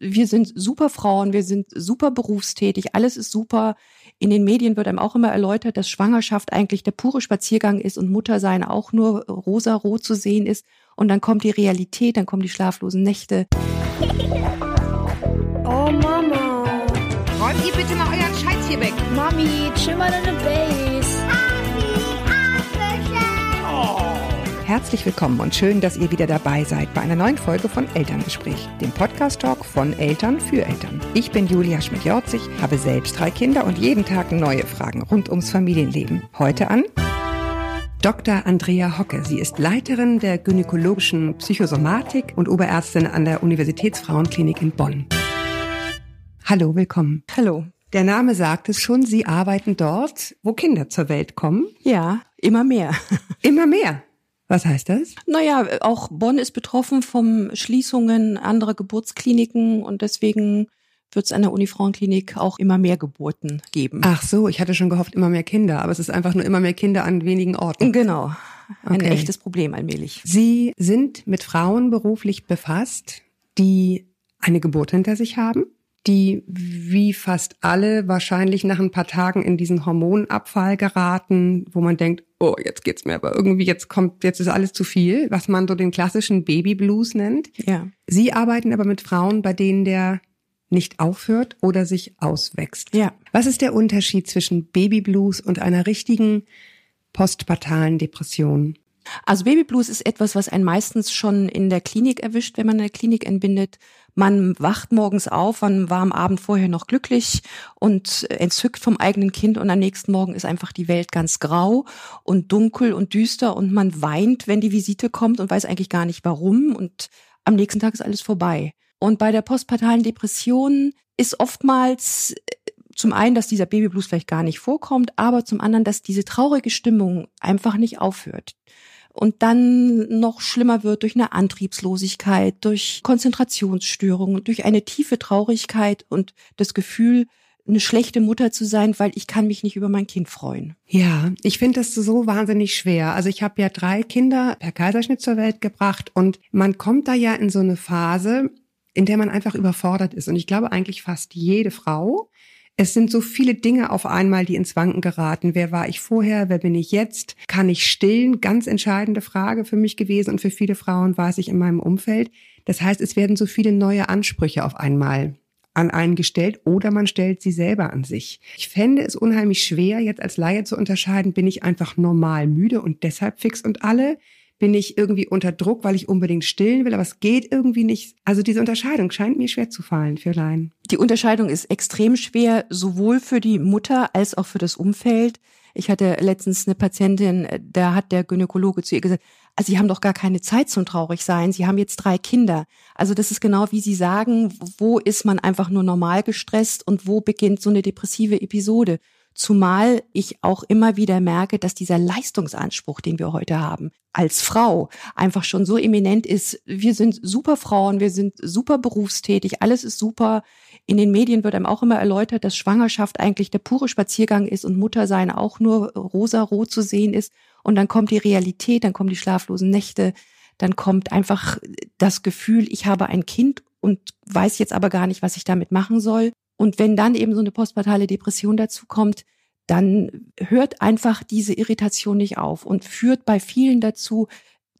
wir sind super Frauen, wir sind super berufstätig, alles ist super. In den Medien wird einem auch immer erläutert, dass Schwangerschaft eigentlich der pure Spaziergang ist und Muttersein auch nur rosa-rot zu sehen ist. Und dann kommt die Realität, dann kommen die schlaflosen Nächte. Oh Mama. Räumt ihr bitte mal euren Scheiß hier weg. Mami, chill mal deine Base. Herzlich willkommen und schön, dass ihr wieder dabei seid bei einer neuen Folge von Elterngespräch, dem Podcast-Talk von Eltern für Eltern. Ich bin Julia Schmidt-Jorzig, habe selbst drei Kinder und jeden Tag neue Fragen rund ums Familienleben. Heute an Dr. Andrea Hocke. Sie ist Leiterin der gynäkologischen Psychosomatik und Oberärztin an der Universitätsfrauenklinik in Bonn. Hallo, willkommen. Hallo. Der Name sagt es schon, Sie arbeiten dort, wo Kinder zur Welt kommen. Ja, immer mehr. Immer mehr. Was heißt das? Naja, auch Bonn ist betroffen von Schließungen anderer Geburtskliniken und deswegen wird es an der Unifrauenklinik auch immer mehr Geburten geben. Ach so, ich hatte schon gehofft, immer mehr Kinder, aber es ist einfach nur immer mehr Kinder an wenigen Orten. Genau. Ein Okay. echtes Problem allmählich. Sie sind mit Frauen beruflich befasst, die eine Geburt hinter sich haben, die wie fast alle wahrscheinlich nach ein paar Tagen in diesen Hormonabfall geraten, wo man denkt, oh, jetzt geht's mir aber irgendwie, jetzt kommt, jetzt ist alles zu viel, was man so den klassischen Babyblues nennt. Ja. Sie arbeiten aber mit Frauen, bei denen der nicht aufhört oder sich auswächst. Ja. Was ist der Unterschied zwischen Babyblues und einer richtigen postpartalen Depression? Also Babyblues ist etwas, was einen meistens schon in der Klinik erwischt, wenn man in der Klinik entbindet. Man wacht morgens auf, man war am Abend vorher noch glücklich und entzückt vom eigenen Kind und am nächsten Morgen ist einfach die Welt ganz grau und dunkel und düster und man weint, wenn die Visite kommt und weiß eigentlich gar nicht warum und am nächsten Tag ist alles vorbei. Und bei der postpartalen Depression ist oftmals zum einen, dass dieser Babyblues vielleicht gar nicht vorkommt, aber zum anderen, dass diese traurige Stimmung einfach nicht aufhört und dann noch schlimmer wird durch eine Antriebslosigkeit, durch Konzentrationsstörungen, durch eine tiefe Traurigkeit und das Gefühl, eine schlechte Mutter zu sein, weil ich kann mich nicht über mein Kind freuen. Ja, ich finde das so wahnsinnig schwer. Also ich habe ja drei Kinder per Kaiserschnitt zur Welt gebracht und man kommt da ja in so eine Phase, in der man einfach überfordert ist. Und ich glaube eigentlich fast jede Frau. Es sind so viele Dinge auf einmal, die ins Wanken geraten. Wer war ich vorher? Wer bin ich jetzt? Kann ich stillen? Ganz entscheidende Frage für mich gewesen und für viele Frauen weiß ich in meinem Umfeld. Das heißt, es werden so viele neue Ansprüche auf einmal an einen gestellt oder man stellt sie selber an sich. Ich fände es unheimlich schwer, jetzt als Laie zu unterscheiden, bin ich einfach normal müde und deshalb fix und alle? Bin ich irgendwie unter Druck, weil ich unbedingt stillen will, aber es geht irgendwie nicht. Also diese Unterscheidung scheint mir schwer zu fallen für Laien. Die Unterscheidung ist extrem schwer, sowohl für die Mutter als auch für das Umfeld. Ich hatte letztens eine Patientin, da hat der Gynäkologe zu ihr gesagt, also Sie haben doch gar keine Zeit zum Traurigsein. Sie haben jetzt drei Kinder. Also das ist genau wie Sie sagen, wo ist man einfach nur normal gestresst und wo beginnt so eine depressive Episode? Zumal ich auch immer wieder merke, dass dieser Leistungsanspruch, den wir heute haben, als Frau einfach schon so eminent ist. Wir sind super Frauen, wir sind super berufstätig, alles ist super. In den Medien wird einem auch immer erläutert, dass Schwangerschaft eigentlich der pure Spaziergang ist und Muttersein auch nur rosa-rot zu sehen ist. Und dann kommt die Realität, dann kommen die schlaflosen Nächte, dann kommt einfach das Gefühl, ich habe ein Kind und weiß jetzt aber gar nicht, was ich damit machen soll. Und wenn dann eben so eine postpartale Depression dazu kommt, dann hört einfach diese Irritation nicht auf und führt bei vielen dazu,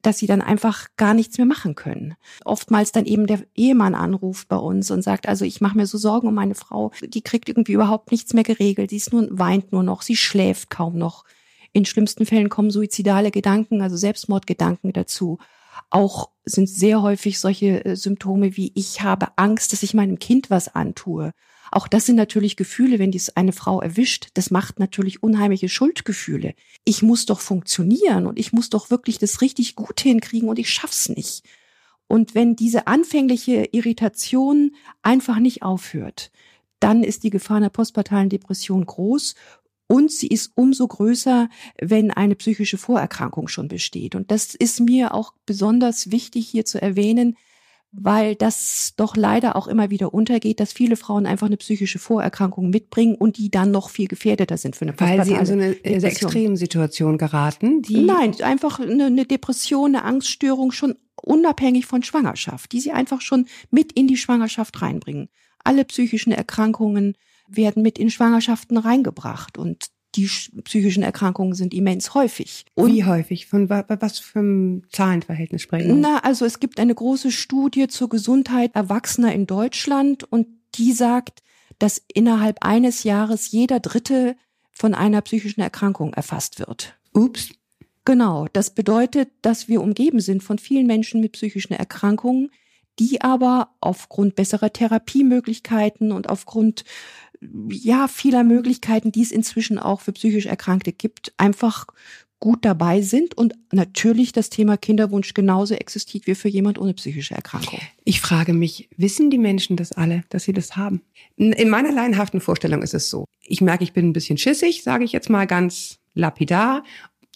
dass sie dann einfach gar nichts mehr machen können. Oftmals dann eben der Ehemann anruft bei uns und sagt, also ich mache mir so Sorgen um meine Frau, die kriegt irgendwie überhaupt nichts mehr geregelt, sie ist nur, weint nur noch, sie schläft kaum noch. In schlimmsten Fällen kommen suizidale Gedanken, also Selbstmordgedanken dazu. Auch sind sehr häufig solche äh, Symptome wie ich habe Angst, dass ich meinem Kind was antue. Auch das sind natürlich Gefühle, wenn dies eine Frau erwischt. Das macht natürlich unheimliche Schuldgefühle. Ich muss doch funktionieren und ich muss doch wirklich das richtig gut hinkriegen und ich schaff's nicht. Und wenn diese anfängliche Irritation einfach nicht aufhört, dann ist die Gefahr einer postpartalen Depression groß und sie ist umso größer, wenn eine psychische Vorerkrankung schon besteht. Und das ist mir auch besonders wichtig hier zu erwähnen, weil das doch leider auch immer wieder untergeht, dass viele Frauen einfach eine psychische Vorerkrankung mitbringen und die dann noch viel gefährdeter sind für eine Weil sie in so eine Depression. sehr Extremsituation geraten, die Nein, einfach eine, eine Depression, eine Angststörung schon unabhängig von Schwangerschaft, die sie einfach schon mit in die Schwangerschaft reinbringen. Alle psychischen Erkrankungen werden mit in Schwangerschaften reingebracht und die sch- psychischen Erkrankungen sind immens häufig. Und wie häufig, von wa- was für einem Zahlenverhältnis sprechen wir? Na, also es gibt eine große Studie zur Gesundheit Erwachsener in Deutschland und die sagt, dass innerhalb eines Jahres jeder Dritte von einer psychischen Erkrankung erfasst wird. Ups, Genau, das bedeutet, dass wir umgeben sind von vielen Menschen mit psychischen Erkrankungen, die aber aufgrund besserer Therapiemöglichkeiten und aufgrund ja vieler Möglichkeiten, die es inzwischen auch für psychisch Erkrankte gibt, einfach gut dabei sind und natürlich das Thema Kinderwunsch genauso existiert wie für jemand ohne psychische Erkrankung. Ich frage mich, wissen die Menschen das alle, dass sie das haben? In in meiner laienhaften Vorstellung ist es so. Ich merke, ich bin ein bisschen schissig, sage ich jetzt mal ganz lapidar,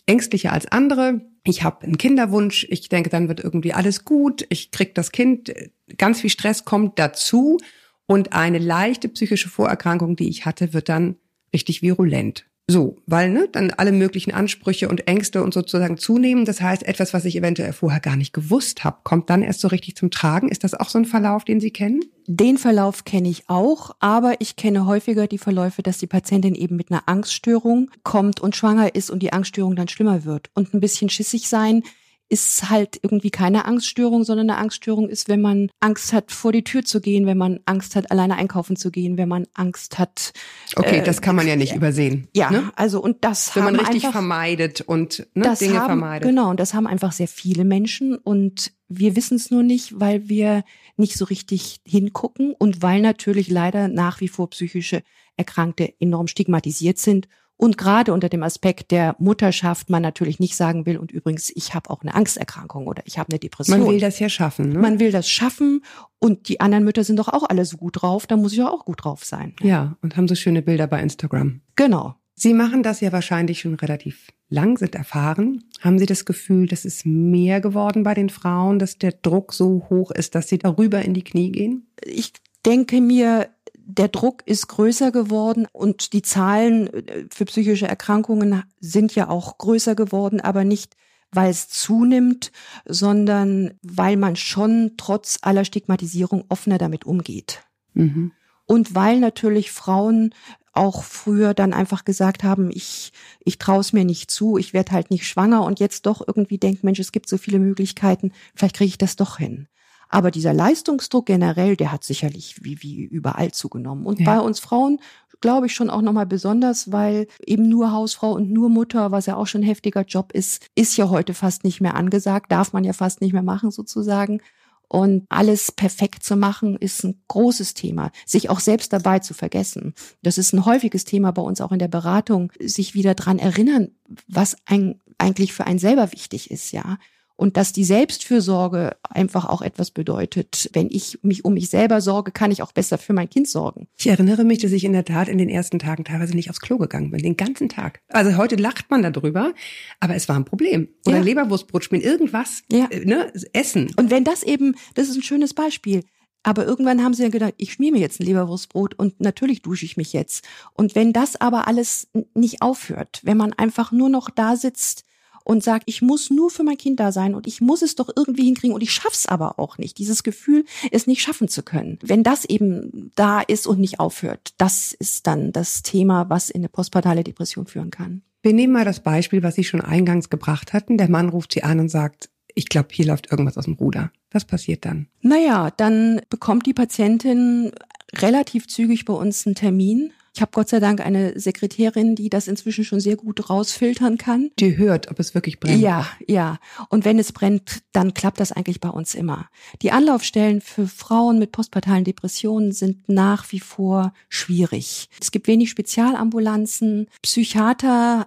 ängstlicher als andere. Ich habe einen Kinderwunsch. Ich denke, dann wird irgendwie alles gut. Ich krieg das Kind. Ganz viel Stress kommt dazu. Und eine leichte psychische Vorerkrankung, die ich hatte, wird dann richtig virulent. So, weil ne, dann alle möglichen Ansprüche und Ängste und sozusagen zunehmen. Das heißt, etwas, was ich eventuell vorher gar nicht gewusst habe, kommt dann erst so richtig zum Tragen. Ist das auch so ein Verlauf, den Sie kennen? Den Verlauf kenne ich auch, aber ich kenne häufiger die Verläufe, dass die Patientin eben mit einer Angststörung kommt und schwanger ist und die Angststörung dann schlimmer wird. Und ein bisschen schissig sein ist halt irgendwie keine Angststörung, sondern eine Angststörung ist, wenn man Angst hat, vor die Tür zu gehen, wenn man Angst hat, alleine einkaufen zu gehen, wenn man Angst hat. Okay, äh, das kann man ja nicht übersehen. Ja, Ne? also und das Wenn man haben richtig einfach, vermeidet und ne, das Dinge haben, vermeidet. Genau, und das haben einfach sehr viele Menschen und wir wissen es nur nicht, weil wir nicht so richtig hingucken und weil natürlich leider nach wie vor psychische Erkrankte enorm stigmatisiert sind und gerade unter dem Aspekt der Mutterschaft man natürlich nicht sagen will und übrigens ich habe auch eine Angsterkrankung oder ich habe eine Depression. Man will das ja schaffen. Ne? Man will das schaffen und die anderen Mütter sind doch auch alle so gut drauf, da muss ich ja auch gut drauf sein. ja, und haben so schöne Bilder bei Instagram. Genau. Sie machen das ja wahrscheinlich schon relativ lang, sind erfahren. Haben Sie das Gefühl, dass es mehr geworden bei den Frauen, dass der Druck so hoch ist, dass sie darüber in die Knie gehen? ich denke mir, der Druck ist größer geworden und die Zahlen äh, für psychische Erkrankungen sind ja auch größer geworden, aber nicht, weil es zunimmt, sondern weil man schon trotz aller Stigmatisierung offener damit umgeht. Mhm. Und weil natürlich Frauen auch früher dann einfach gesagt haben, ich, ich traue es mir nicht zu, ich werde halt nicht schwanger und jetzt doch irgendwie denkt, Mensch, es gibt so viele Möglichkeiten, vielleicht kriege ich das doch hin. Aber dieser Leistungsdruck generell, der hat sicherlich wie, wie überall zugenommen. Und Ja. bei uns Frauen glaube ich schon auch nochmal besonders, weil eben nur Hausfrau und nur Mutter, was ja auch schon ein heftiger Job ist, ist ja heute fast nicht mehr angesagt, darf man ja fast nicht mehr machen sozusagen. Und alles perfekt zu machen, ist ein großes Thema. Sich auch selbst dabei zu vergessen. Das ist ein häufiges Thema bei uns auch in der Beratung. Sich wieder dran erinnern, was ein, eigentlich für einen selber wichtig ist, ja. Und dass die Selbstfürsorge einfach auch etwas bedeutet. Wenn ich mich um mich selber sorge, kann ich auch besser für mein Kind sorgen. Ich erinnere mich, dass ich in der Tat in den ersten Tagen teilweise nicht aufs Klo gegangen bin, den ganzen Tag. Also heute lacht man darüber, aber es war ein Problem. Oder Ja. Leberwurstbrot spielen, irgendwas, Ja. äh, ne, essen. Und wenn das eben, das ist ein schönes Beispiel. Aber irgendwann haben sie ja gedacht, ich schmier mir jetzt ein Leberwurstbrot und natürlich dusche ich mich jetzt. Und wenn das aber alles nicht aufhört, wenn man einfach nur noch da sitzt und sagt, ich muss nur für mein Kind da sein und ich muss es doch irgendwie hinkriegen und ich schaff's aber auch nicht. Dieses Gefühl, es nicht schaffen zu können. Wenn das eben da ist und nicht aufhört, das ist dann das Thema, was in eine postpartale Depression führen kann. Wir nehmen mal das Beispiel, was Sie schon eingangs gebracht hatten. Der Mann ruft Sie an und sagt, ich glaube, hier läuft irgendwas aus dem Ruder. Was passiert dann? Naja, dann bekommt die Patientin relativ zügig bei uns einen Termin. Ich habe Gott sei Dank eine Sekretärin, die das inzwischen schon sehr gut rausfiltern kann. Die hört, ob es wirklich brennt. Ja, ja. Und wenn es brennt, dann klappt das eigentlich bei uns immer. Die Anlaufstellen für Frauen mit postpartalen Depressionen sind nach wie vor schwierig. Es gibt wenig Spezialambulanzen. Psychiater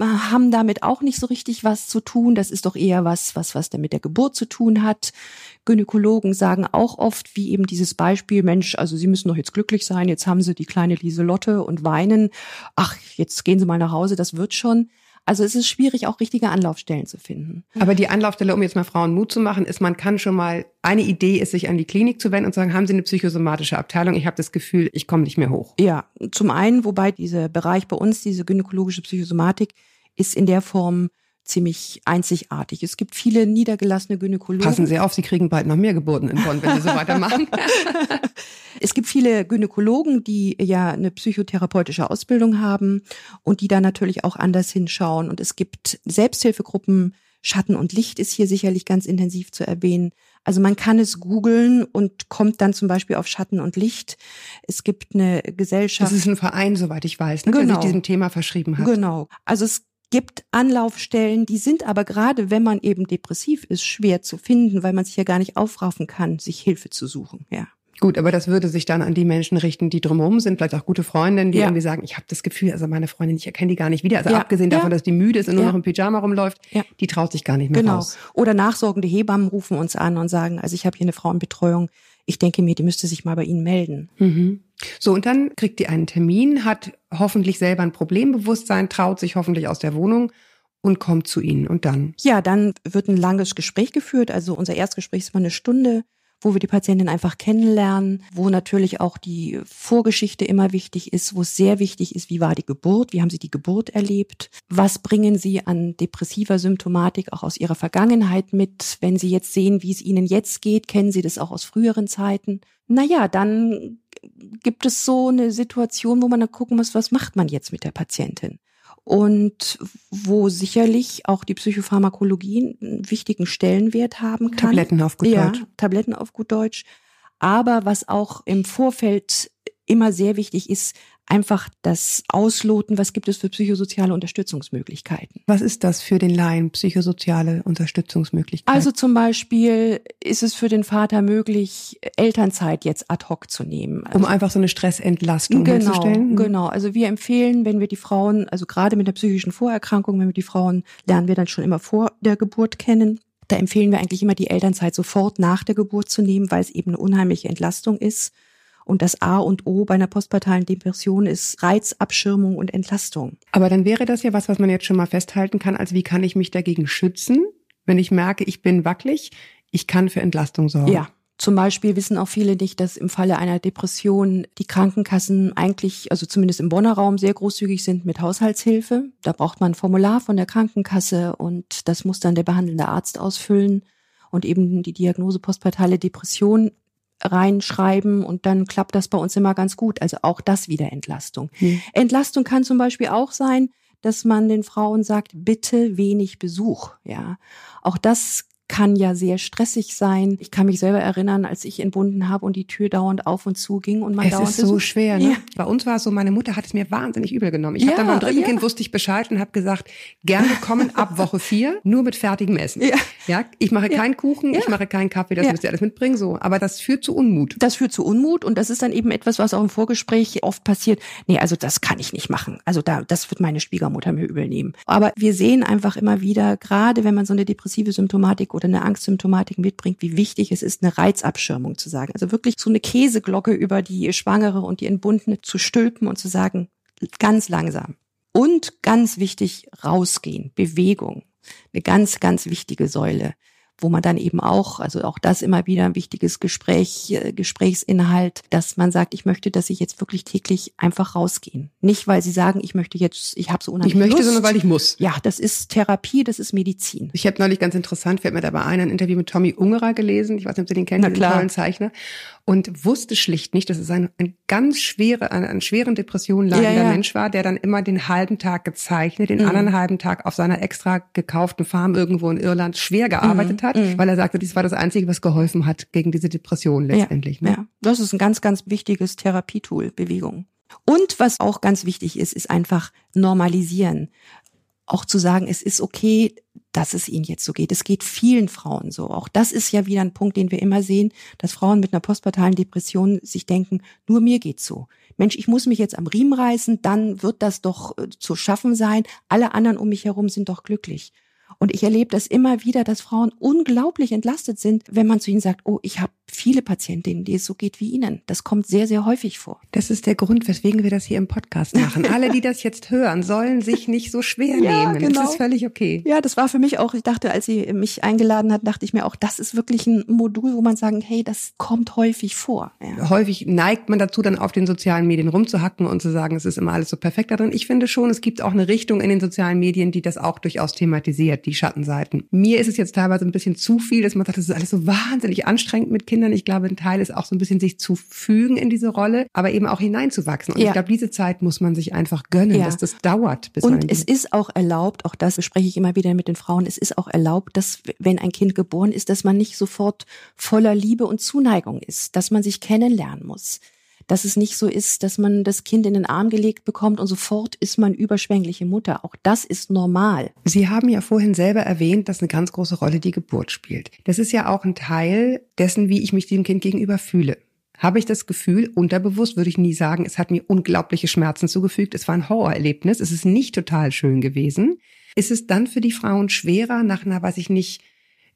haben damit auch nicht so richtig was zu tun. Das ist doch eher was, was, was da mit der Geburt zu tun hat. Gynäkologen sagen auch oft, wie eben dieses Beispiel, Mensch, also Sie müssen doch jetzt glücklich sein, jetzt haben Sie die kleine Lieselotte und weinen. Ach, jetzt gehen Sie mal nach Hause, das wird schon. Also es ist schwierig, auch richtige Anlaufstellen zu finden. Aber die Anlaufstelle, um jetzt mal Frauen Mut zu machen, ist, man kann schon mal, eine Idee ist, sich an die Klinik zu wenden und zu sagen, haben Sie eine psychosomatische Abteilung? Ich habe das Gefühl, ich komme nicht mehr hoch. Ja, zum einen, wobei dieser Bereich bei uns, diese gynäkologische Psychosomatik, ist in der Form ziemlich einzigartig. Es gibt viele niedergelassene Gynäkologen. Passen Sie auf, Sie kriegen bald noch mehr Geburten in Bonn, wenn Sie so weitermachen. es gibt viele Gynäkologen, die ja eine psychotherapeutische Ausbildung haben und die da natürlich auch anders hinschauen. Und es gibt Selbsthilfegruppen, Schatten und Licht ist hier sicherlich ganz intensiv zu erwähnen. Also man kann es googeln und kommt dann zum Beispiel auf Schatten und Licht. Es gibt eine Gesellschaft. Das ist ein Verein, soweit ich weiß, ne, genau. der sich diesem Thema verschrieben hat. Genau. Also es gibt Anlaufstellen, die sind aber gerade, wenn man eben depressiv ist, schwer zu finden, weil man sich ja gar nicht aufraffen kann, sich Hilfe zu suchen. Ja. Gut, aber das würde sich dann an die Menschen richten, die drumherum sind, vielleicht auch gute Freundinnen, die ja. irgendwie sagen, ich habe das Gefühl, also meine Freundin, ich erkenne die gar nicht wieder. Also ja. abgesehen davon, dass die müde ist und nur noch im Pyjama rumläuft, die traut sich gar nicht mehr genau. raus. Oder nachsorgende Hebammen rufen uns an und sagen, also ich habe hier eine Frauenbetreuung, ich denke mir, die müsste sich mal bei Ihnen melden. Mhm. So, und dann kriegt die einen Termin, hat hoffentlich selber ein Problembewusstsein, traut sich hoffentlich aus der Wohnung und kommt zu Ihnen. Und dann? Ja, dann wird ein langes Gespräch geführt. Also unser Erstgespräch ist mal eine Stunde wo wir die Patientin einfach kennenlernen, wo natürlich auch die Vorgeschichte immer wichtig ist, wo es sehr wichtig ist, wie war die Geburt, wie haben Sie die Geburt erlebt, was bringen Sie an depressiver Symptomatik auch aus Ihrer Vergangenheit mit, wenn Sie jetzt sehen, wie es Ihnen jetzt geht, kennen Sie das auch aus früheren Zeiten. Naja, dann gibt es so eine Situation, wo man dann gucken muss, was macht man jetzt mit der Patientin? Und wo sicherlich auch die Psychopharmakologie einen wichtigen Stellenwert haben kann. Tabletten auf gut ja, Deutsch. Tabletten auf gut Deutsch. Aber was auch im Vorfeld immer sehr wichtig ist, einfach das Ausloten, was gibt es für psychosoziale Unterstützungsmöglichkeiten. Was ist das für den Laien, psychosoziale Unterstützungsmöglichkeiten? Also zum Beispiel ist es für den Vater möglich, Elternzeit jetzt ad hoc zu nehmen. Also um einfach so eine Stressentlastung genau, herzustellen? Mhm. Genau, also wir empfehlen, wenn wir die Frauen, also gerade mit der psychischen Vorerkrankung, wenn wir die Frauen lernen wir dann schon immer vor der Geburt kennen. Da empfehlen wir eigentlich immer die Elternzeit sofort nach der Geburt zu nehmen, weil es eben eine unheimliche Entlastung ist. Und das A und O bei einer postpartalen Depression ist Reizabschirmung und Entlastung. Aber dann wäre das ja was, was man jetzt schon mal festhalten kann, als wie kann ich mich dagegen schützen, wenn ich merke, ich bin wackelig, ich kann für Entlastung sorgen. Ja. Zum Beispiel wissen auch viele nicht, dass im Falle einer Depression die Krankenkassen eigentlich, also zumindest im Bonner Raum, sehr großzügig sind mit Haushaltshilfe. Da braucht man ein Formular von der Krankenkasse und das muss dann der behandelnde Arzt ausfüllen und eben die Diagnose postpartale Depression reinschreiben und dann klappt das bei uns immer ganz gut. Also auch das wieder Entlastung. Hm. Entlastung kann zum Beispiel auch sein, dass man den Frauen sagt, bitte wenig Besuch. Ja, auch das kann ja sehr stressig sein. Ich kann mich selber erinnern, als ich entbunden habe und die Tür dauernd auf und zu ging und man es dauernd ist so schwer. Ne? Ja. Bei uns war es so, meine Mutter hat es mir wahnsinnig übel genommen. Ich ja, habe dann beim dritten ja. Kind wusste ich Bescheid und habe gesagt, gerne kommen ab Woche vier, nur mit fertigem Essen. Ja, ja ich mache keinen Kuchen, ich mache keinen Kaffee, das müsst ihr alles mitbringen. So, aber das führt zu Unmut. Das führt zu Unmut und das ist dann eben etwas, was auch im Vorgespräch oft passiert. Nee, also das kann ich nicht machen. Also da, das wird meine Schwiegermutter mir übel nehmen. Aber wir sehen einfach immer wieder, gerade wenn man so eine depressive Symptomatik oder eine Angstsymptomatik Symptomatik mitbringt, wie wichtig es ist, eine Reizabschirmung zu sagen. Also wirklich so eine Käseglocke über die Schwangere und die Entbundene zu stülpen und zu sagen, ganz langsam. Und ganz wichtig, rausgehen, Bewegung. Eine ganz, ganz wichtige Säule wo man dann eben auch, also auch das immer wieder ein wichtiges Gespräch, äh, Gesprächsinhalt, dass man sagt, ich möchte, dass sie jetzt wirklich täglich einfach rausgehen. Nicht, weil sie sagen, ich möchte jetzt, ich habe so unheimlich Ich möchte, Lust. sondern weil ich muss. Ja, das ist Therapie, das ist Medizin. Ich habe neulich ganz interessant, fällt mir dabei ein, ein Interview mit Tommy Ungerer gelesen. Ich weiß nicht, ob Sie den kennen, klar. tollen Zeichner. Und wusste schlicht nicht, dass es ein, ein ganz schwere, an, an schweren Depressionen leidender Ja, ja. Mensch war, der dann immer den halben Tag gezeichnet, den Mhm. anderen halben Tag auf seiner extra gekauften Farm irgendwo in Irland schwer gearbeitet Mhm. hat, weil er sagte, dies war das Einzige, was geholfen hat gegen diese Depression letztendlich. Ja, ne? ja, das ist ein ganz, ganz wichtiges Therapietool, Bewegung. Und was auch ganz wichtig ist, ist einfach normalisieren. Auch zu sagen, es ist okay, dass es ihnen jetzt so geht. Es geht vielen Frauen so. Auch das ist ja wieder ein Punkt, den wir immer sehen, dass Frauen mit einer postpartalen Depression sich denken, nur mir geht's so. Mensch, ich muss mich jetzt am Riemen reißen, dann wird das doch äh, zu schaffen sein. Alle anderen um mich herum sind doch glücklich. Und ich erlebe das immer wieder, dass Frauen unglaublich entlastet sind, wenn man zu ihnen sagt, oh, ich habe viele Patientinnen, die es so geht wie Ihnen. Das kommt sehr, sehr häufig vor. Das ist der Grund, weswegen wir das hier im Podcast machen. Alle, die das jetzt hören, sollen sich nicht so schwer Ja, nehmen. genau. Das ist völlig okay. Ja, das war für mich auch, ich dachte, als sie mich eingeladen hat, dachte ich mir auch, das ist wirklich ein Modul, wo man sagen, hey, das kommt häufig vor. Ja. Häufig neigt man dazu, dann auf den sozialen Medien rumzuhacken und zu sagen, es ist immer alles so perfekt da drin. Ich finde schon, es gibt auch eine Richtung in den sozialen Medien, die das auch durchaus thematisiert, die Schattenseiten. Mir ist es jetzt teilweise ein bisschen zu viel, dass man sagt, das ist alles so wahnsinnig anstrengend mit Kindern. Ich glaube, ein Teil ist auch so ein bisschen sich zu fügen in diese Rolle, aber eben auch hineinzuwachsen. Und Ja. ich glaube, diese Zeit muss man sich einfach gönnen, Ja. dass das dauert. Und es ist auch erlaubt, auch das bespreche ich immer wieder mit den Frauen, es ist auch erlaubt, dass wenn ein Kind geboren ist, dass man nicht sofort voller Liebe und Zuneigung ist, dass man sich kennenlernen muss. Dass es nicht so ist, dass man das Kind in den Arm gelegt bekommt und sofort ist man überschwängliche Mutter. Auch das ist normal. Sie haben ja vorhin selber erwähnt, dass eine ganz große Rolle die Geburt spielt. Das ist ja auch ein Teil dessen, wie ich mich diesem Kind gegenüber fühle. Habe ich das Gefühl, unterbewusst würde ich nie sagen, es hat mir unglaubliche Schmerzen zugefügt, es war ein Horrorerlebnis, es ist nicht total schön gewesen. Ist es dann für die Frauen schwerer, nach einer, weiß ich nicht,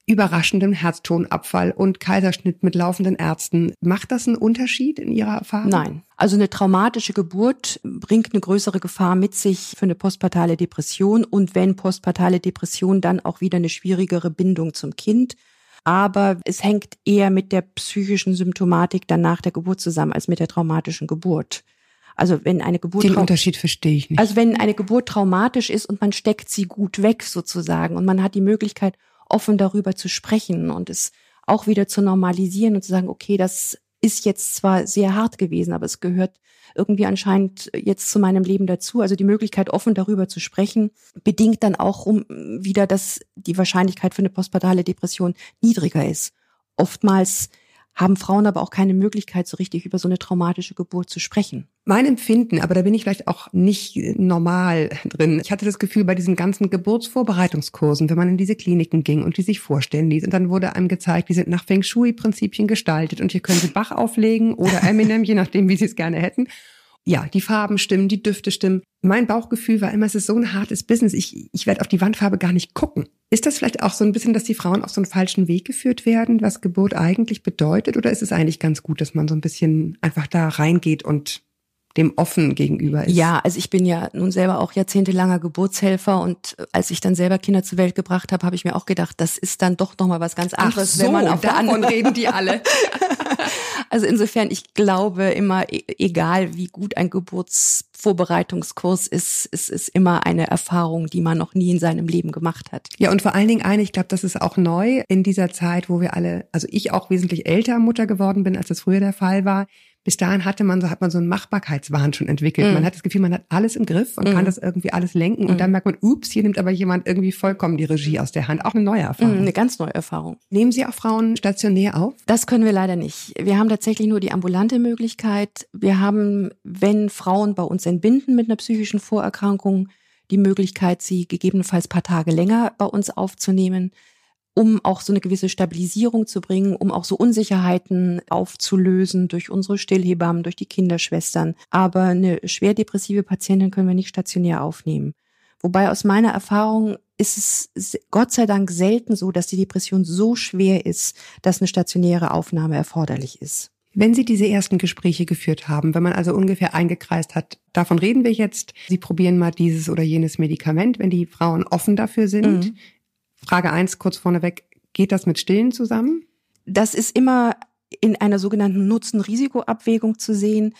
überraschendem Herztonabfall und Kaiserschnitt mit laufenden Ärzten? Macht das einen Unterschied in Ihrer Erfahrung? Nein. Also eine traumatische Geburt bringt eine größere Gefahr mit sich für eine postpartale Depression und wenn postpartale Depression dann auch wieder eine schwierigere Bindung zum Kind. Aber es hängt eher mit der psychischen Symptomatik dann nach der Geburt zusammen als mit der traumatischen Geburt. Also wenn eine Geburt Den Unterschied verstehe ich nicht. also wenn eine Geburt traumatisch ist und man steckt sie gut weg sozusagen und man hat die Möglichkeit, offen darüber zu sprechen und es auch wieder zu normalisieren und zu sagen, okay, das ist jetzt zwar sehr hart gewesen, aber es gehört irgendwie anscheinend jetzt zu meinem Leben dazu. Also die Möglichkeit, offen darüber zu sprechen, bedingt dann auch um wieder, dass die Wahrscheinlichkeit für eine postpartale Depression niedriger ist. Oftmals haben Frauen aber auch keine Möglichkeit, so richtig über so eine traumatische Geburt zu sprechen. Mein Empfinden, aber da bin ich vielleicht auch nicht äh, normal drin. Ich hatte das Gefühl bei diesen ganzen Geburtsvorbereitungskursen, wenn man in diese Kliniken ging und die sich vorstellen ließ und dann wurde einem gezeigt, die sind nach Feng Shui-Prinzipien gestaltet und hier können Sie Bach auflegen oder Eminem, je nachdem, wie Sie es gerne hätten. Ja, die Farben stimmen, die Düfte stimmen. Mein Bauchgefühl war immer, es ist so ein hartes Business. Ich, ich werde auf die Wandfarbe gar nicht gucken. Ist das vielleicht auch so ein bisschen, dass die Frauen auf so einen falschen Weg geführt werden, was Geburt eigentlich bedeutet? Oder ist es eigentlich ganz gut, dass man so ein bisschen einfach da reingeht und dem offen gegenüber ist? Ja, also ich bin ja nun selber auch jahrzehntelanger Geburtshelfer und äh, als ich dann selber Kinder zur Welt gebracht habe, habe ich mir auch gedacht, das ist dann doch noch mal was ganz anderes, so, wenn man auf der anderen reden die alle. Also insofern, ich glaube immer, e- egal wie gut ein Geburtsvorbereitungskurs ist, es ist immer eine Erfahrung, die man noch nie in seinem Leben gemacht hat. Ja, und vor allen Dingen eine, ich glaube, das ist auch neu in dieser Zeit, wo wir alle, also ich auch wesentlich älter Mutter geworden bin, als das früher der Fall war. Bis dahin hatte man so, hat man so einen Machbarkeitswahn schon entwickelt. Mhm. Man hat das Gefühl, man hat alles im Griff und Mhm. kann das irgendwie alles lenken. Und Mhm. dann merkt man, ups, hier nimmt aber jemand irgendwie vollkommen die Regie aus der Hand. Auch eine neue Erfahrung. Eine ganz neue Erfahrung. Nehmen Sie auch Frauen stationär auf? Das können wir leider nicht. Wir haben tatsächlich nur die ambulante Möglichkeit. Wir haben, wenn Frauen bei uns entbinden mit einer psychischen Vorerkrankung, die Möglichkeit, sie gegebenenfalls paar Tage länger bei uns aufzunehmen, um auch so eine gewisse Stabilisierung zu bringen, um auch so Unsicherheiten aufzulösen durch unsere Stillhebammen, durch die Kinderschwestern. Aber eine schwer depressive Patientin können wir nicht stationär aufnehmen. Wobei aus meiner Erfahrung ist es Gott sei Dank selten so, dass die Depression so schwer ist, dass eine stationäre Aufnahme erforderlich ist. Wenn Sie diese ersten Gespräche geführt haben, wenn man also ungefähr eingekreist hat, davon reden wir jetzt, Sie probieren mal dieses oder jenes Medikament, wenn die Frauen offen dafür sind. Mhm. Frage eins kurz vorneweg, geht das mit Stillen zusammen? Das ist immer in einer sogenannten Nutzen-Risiko-Abwägung zu sehen.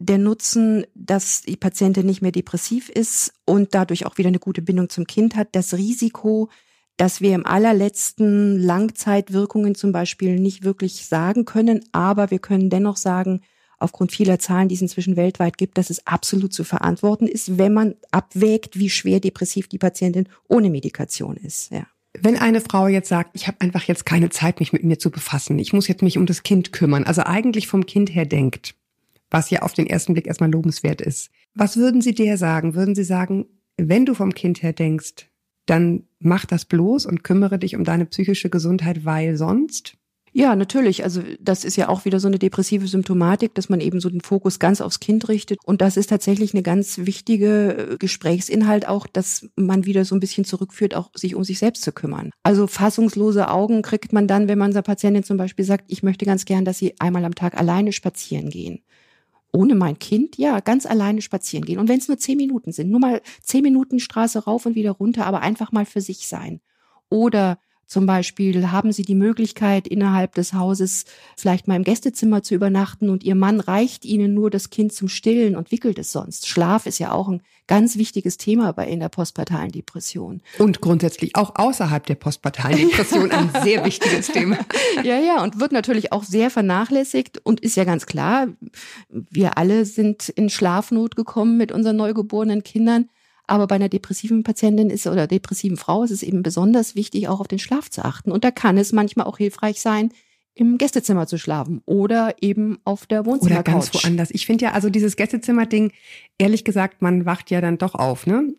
Der Nutzen, dass die Patientin nicht mehr depressiv ist und dadurch auch wieder eine gute Bindung zum Kind hat. Das Risiko, dass wir im allerletzten Langzeitwirkungen zum Beispiel nicht wirklich sagen können, aber wir können dennoch sagen, aufgrund vieler Zahlen, die es inzwischen weltweit gibt, dass es absolut zu verantworten ist, wenn man abwägt, wie schwer depressiv die Patientin ohne Medikation ist. Ja. Wenn eine Frau jetzt sagt, ich habe einfach jetzt keine Zeit, mich mit mir zu befassen, ich muss jetzt mich um das Kind kümmern, also eigentlich vom Kind her denkt, was ja auf den ersten Blick erstmal lobenswert ist. Was würden Sie der sagen? Würden Sie sagen, wenn du vom Kind her denkst, dann mach das bloß und kümmere dich um deine psychische Gesundheit, weil sonst? Ja, natürlich. Also das ist ja auch wieder so eine depressive Symptomatik, dass man eben so den Fokus ganz aufs Kind richtet. Und das ist tatsächlich eine ganz wichtige äh, Gesprächsinhalt auch, dass man wieder so ein bisschen zurückführt, auch sich um sich selbst zu kümmern. Also fassungslose Augen kriegt man dann, wenn man seiner Patientin zum Beispiel sagt, ich möchte ganz gern, dass sie einmal am Tag alleine spazieren gehen ohne mein Kind, ja, ganz alleine spazieren gehen. Und wenn es nur zehn Minuten sind, nur mal zehn Minuten Straße rauf und wieder runter, aber einfach mal für sich sein. Oder zum Beispiel haben Sie die Möglichkeit, innerhalb des Hauses vielleicht mal im Gästezimmer zu übernachten und Ihr Mann reicht Ihnen nur das Kind zum Stillen und wickelt es sonst. Schlaf ist ja auch ein ganz wichtiges Thema bei in der postpartalen Depression. Und grundsätzlich auch außerhalb der postpartalen Depression ein sehr wichtiges Thema. Ja, ja, und wird natürlich auch sehr vernachlässigt und ist ja ganz klar, wir alle sind in Schlafnot gekommen mit unseren neugeborenen Kindern. Aber bei einer depressiven Patientin ist oder depressiven Frau ist es eben besonders wichtig, auch auf den Schlaf zu achten. Und da kann es manchmal auch hilfreich sein, im Gästezimmer zu schlafen oder eben auf der Wohnzimmercouch. Oder ganz woanders. Ich finde ja, also dieses Gästezimmer-Ding, ehrlich gesagt, man wacht ja dann doch auf, ne?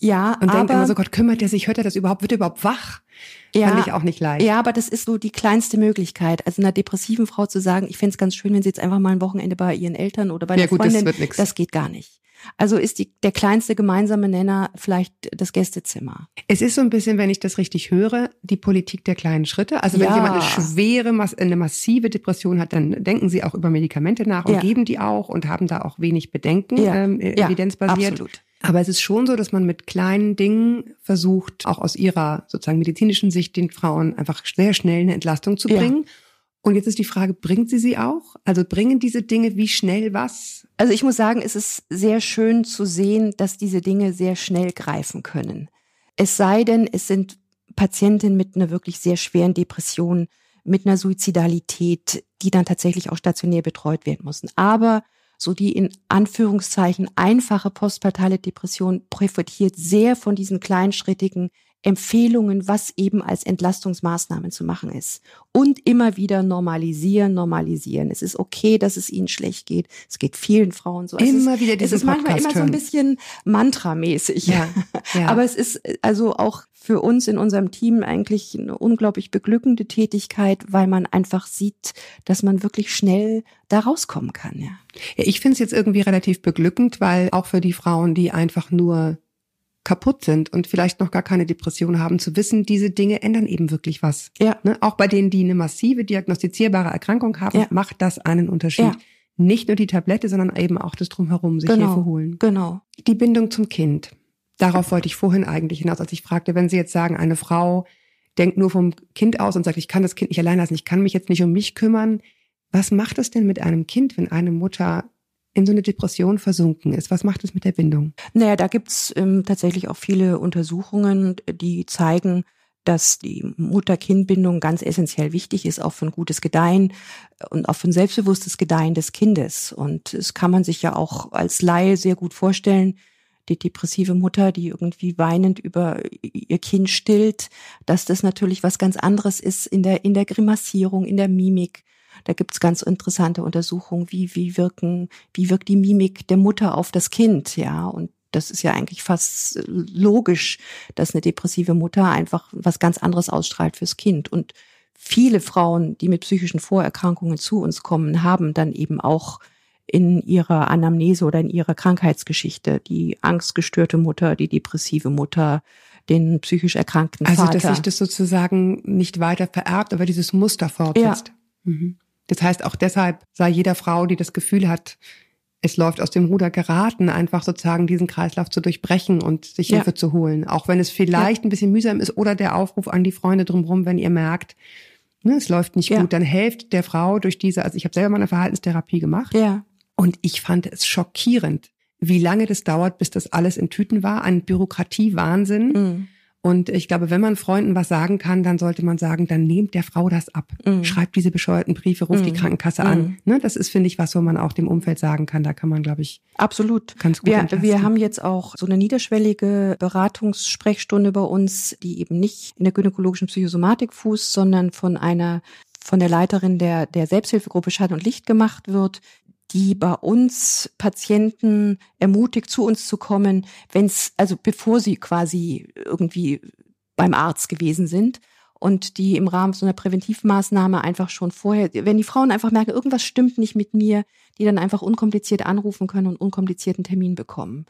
Ja, und aber, denkt immer so, Gott, kümmert er sich, hört er das überhaupt, wird er überhaupt wach? Ja, Fand ich auch nicht leicht. Ja, aber das ist so die kleinste Möglichkeit. Also einer depressiven Frau zu sagen, ich fände es ganz schön, wenn sie jetzt einfach mal ein Wochenende bei ihren Eltern oder bei Ja, der gut, das Freundin, wird nix. das geht gar nicht. Also ist die, der kleinste gemeinsame Nenner vielleicht das Gästezimmer. Es ist so ein bisschen, wenn ich das richtig höre, die Politik der kleinen Schritte. Also wenn Ja. jemand eine schwere, eine massive Depression hat, dann denken sie auch über Medikamente nach und Ja. geben die auch und haben da auch wenig Bedenken, Ja. ähm, Ja, evidenzbasiert. absolut. Aber es ist schon so, dass man mit kleinen Dingen versucht, auch aus ihrer sozusagen medizinischen Sicht den Frauen einfach sehr schnell eine Entlastung zu Ja. Und jetzt ist die Frage, bringt sie sie auch? Also bringen diese Dinge wie schnell was? Also ich muss sagen, es ist sehr schön zu sehen, dass diese Dinge sehr schnell greifen können. Es sei denn, es sind Patientinnen mit einer wirklich sehr schweren Depression, mit einer Suizidalität, die dann tatsächlich auch stationär betreut werden müssen. Aber so die in Anführungszeichen einfache postpartale Depression profitiert sehr von diesen kleinschrittigen Empfehlungen, was eben als Entlastungsmaßnahmen zu machen ist. Und immer wieder normalisieren, normalisieren. Es ist okay, dass es ihnen schlecht geht. Es geht vielen Frauen so. Es Immer ist, wieder Es diesen ist manchmal Podcast immer so ein hören. bisschen mantramäßig. Ja, ja. Aber es ist also auch für uns in unserem Team eigentlich eine unglaublich beglückende Tätigkeit, weil man einfach sieht, dass man wirklich schnell da rauskommen kann. Ja. Ja, ich finde es jetzt irgendwie relativ beglückend, weil auch für die Frauen, die einfach nur kaputt sind und vielleicht noch gar keine Depression haben, zu wissen, diese Dinge ändern eben wirklich was. Ja. Ne? Auch bei denen, die eine massive diagnostizierbare Erkrankung haben, Ja. macht das einen Unterschied. Ja. Nicht nur die Tablette, sondern eben auch das Drumherum, sich Hilfe holen. Genau. Die Bindung zum Kind. Darauf wollte ich vorhin eigentlich hinaus, als ich fragte, wenn Sie jetzt sagen, eine Frau denkt nur vom Kind aus und sagt, ich kann das Kind nicht allein lassen, ich kann mich jetzt nicht um mich kümmern. Was macht es denn mit einem Kind, wenn eine Mutter in so eine Depression versunken ist? Was macht es mit der Bindung? Naja, da gibt's ähm, tatsächlich auch viele Untersuchungen, die zeigen, dass die Mutter-Kind-Bindung ganz essentiell wichtig ist, auch für ein gutes Gedeihen und auch für ein selbstbewusstes Gedeihen des Kindes. Und das kann man sich ja auch als Laie sehr gut vorstellen. Die depressive Mutter, die irgendwie weinend über ihr Kind stillt, dass das natürlich was ganz anderes ist in der, in der Grimassierung, in der Mimik. Da gibt's ganz interessante Untersuchungen, wie, wie wirken, wie wirkt die Mimik der Mutter auf das Kind, ja. Und das ist ja eigentlich fast logisch, dass eine depressive Mutter einfach was ganz anderes ausstrahlt fürs Kind. Und viele Frauen, die mit psychischen Vorerkrankungen zu uns kommen, haben dann eben auch in ihrer Anamnese oder in ihrer Krankheitsgeschichte die angstgestörte Mutter, die depressive Mutter, den psychisch erkrankten Also, Vater. dass sich das sozusagen nicht weiter vererbt, aber dieses Muster fortsetzt. Mhm. Das heißt, auch deshalb sei jeder Frau, die das Gefühl hat, es läuft aus dem Ruder geraten, einfach sozusagen diesen Kreislauf zu durchbrechen und sich Ja. Hilfe zu holen. Auch wenn es vielleicht ein bisschen mühsam ist oder der Aufruf an die Freunde drumherum, wenn ihr merkt, ne, es läuft nicht Ja. gut, dann helft der Frau durch diese, also ich habe selber mal eine Verhaltenstherapie gemacht ja, und ich fand es schockierend, wie lange das dauert, bis das alles in Tüten war, ein Bürokratiewahnsinn. mm, Und ich glaube, wenn man Freunden was sagen kann, dann sollte man sagen, dann nehmt der Frau das ab. Mhm. Schreibt diese bescheuerten Briefe, ruft die Mhm. Krankenkasse Mhm. an. Ne, das ist, finde ich, was, wo man auch dem Umfeld sagen kann. Da kann man, glaube ich, absolut. ganz gut Wir, entlasten. wir haben jetzt auch so eine niederschwellige Beratungssprechstunde bei uns, die eben nicht in der gynäkologischen Psychosomatik fußt, sondern von einer von der Leiterin der, der Selbsthilfegruppe Schatten und Licht gemacht wird, die bei uns Patienten ermutigt, zu uns zu kommen, wenn es, also bevor sie quasi irgendwie beim Arzt gewesen sind. und die im Rahmen so einer Präventivmaßnahme einfach schon vorher, wenn die Frauen einfach merken, irgendwas stimmt nicht mit mir, die dann einfach unkompliziert anrufen können und unkomplizierten Termin bekommen.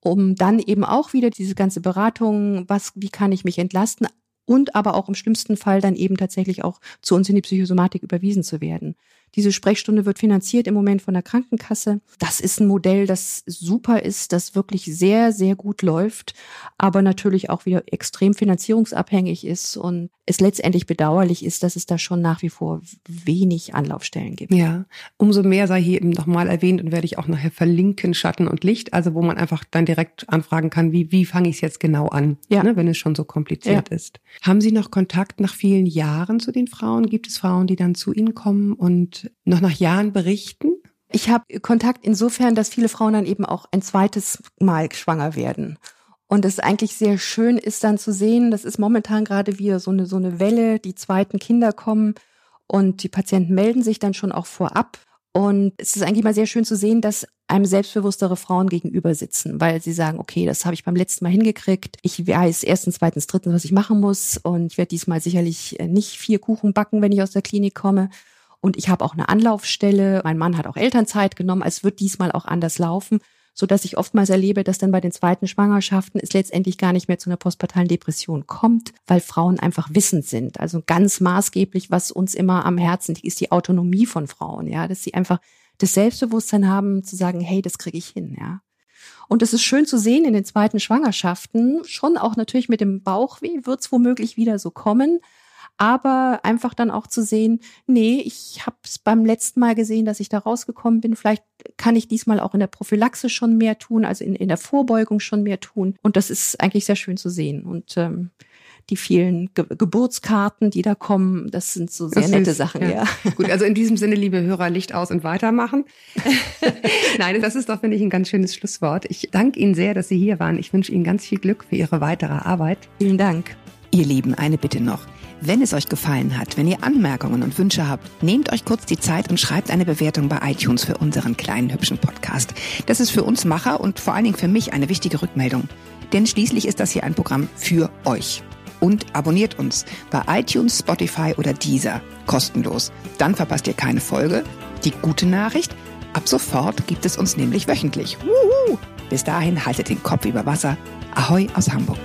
Um dann eben auch wieder diese ganze Beratung, was, wie kann ich mich entlasten, und aber auch im schlimmsten Fall dann eben tatsächlich auch zu uns in die Psychosomatik überwiesen zu werden. Diese Sprechstunde wird finanziert im Moment von der Krankenkasse. Das ist ein Modell, das super ist, das wirklich sehr, sehr gut läuft, aber natürlich auch wieder extrem finanzierungsabhängig ist und es letztendlich bedauerlich ist, dass es da schon nach wie vor wenig Anlaufstellen gibt. Ja, umso mehr sei hier eben nochmal erwähnt und werde ich auch nachher verlinken, Schatten und Licht, also wo man einfach dann direkt anfragen kann, wie, wie fange ich es jetzt genau an, ja. ne, wenn es schon so kompliziert ja. ist. Haben Sie noch Kontakt nach vielen Jahren zu den Frauen? Gibt es Frauen, die dann zu Ihnen kommen und noch nach Jahren berichten? Ich habe Kontakt insofern, dass viele Frauen dann eben auch ein zweites Mal schwanger werden. Und es eigentlich sehr schön ist dann zu sehen, das ist momentan gerade wieder so eine, so eine Welle, die zweiten Kinder kommen und die Patienten melden sich dann schon auch vorab. Und es ist eigentlich mal sehr schön zu sehen, dass einem selbstbewusstere Frauen gegenüber sitzen, weil sie sagen, okay, das habe ich beim letzten Mal hingekriegt. Ich weiß erstens, zweitens, drittens, was ich machen muss. Und ich werde diesmal sicherlich nicht vier Kuchen backen, wenn ich aus der Klinik komme. Und ich habe auch eine Anlaufstelle. Mein Mann hat auch Elternzeit genommen. Es wird diesmal auch anders laufen, so dass ich oftmals erlebe, dass dann bei den zweiten Schwangerschaften es letztendlich gar nicht mehr zu einer postpartalen Depression kommt, weil Frauen einfach wissend sind. Also ganz maßgeblich, was uns immer am Herzen liegt, ist die Autonomie von Frauen, ja, dass sie einfach das Selbstbewusstsein haben, zu sagen, hey, das kriege ich hin, ja. Und es ist schön zu sehen in den zweiten Schwangerschaften, schon auch natürlich mit dem Bauchweh wird es womöglich wieder so kommen, aber einfach dann auch zu sehen, nee, ich habe es beim letzten Mal gesehen, dass ich da rausgekommen bin. Vielleicht kann ich diesmal auch in der Prophylaxe schon mehr tun, also in, in der Vorbeugung schon mehr tun. Und das ist eigentlich sehr schön zu sehen. Und ähm, die vielen Ge Geburtskarten, die da kommen, das sind so sehr nette ist, Sachen, ja. ja. Gut, also in diesem Sinne, liebe Hörer, Licht aus und weitermachen. Nein, das ist doch, finde ich, ein ganz schönes Schlusswort. Ich danke Ihnen sehr, dass Sie hier waren. Ich wünsche Ihnen ganz viel Glück für Ihre weitere Arbeit. Vielen Dank. Ihr Lieben, eine Bitte noch. Wenn es euch gefallen hat, wenn ihr Anmerkungen und Wünsche habt, nehmt euch kurz die Zeit und schreibt eine Bewertung bei iTunes für unseren kleinen hübschen Podcast. Das ist für uns Macher und vor allen Dingen für mich eine wichtige Rückmeldung. Denn schließlich ist das hier ein Programm für euch. Und abonniert uns bei iTunes, Spotify oder Deezer. Kostenlos. Dann verpasst ihr keine Folge. Die gute Nachricht, ab sofort gibt es uns nämlich wöchentlich. Wuhu! Bis dahin haltet den Kopf über Wasser. Ahoi aus Hamburg.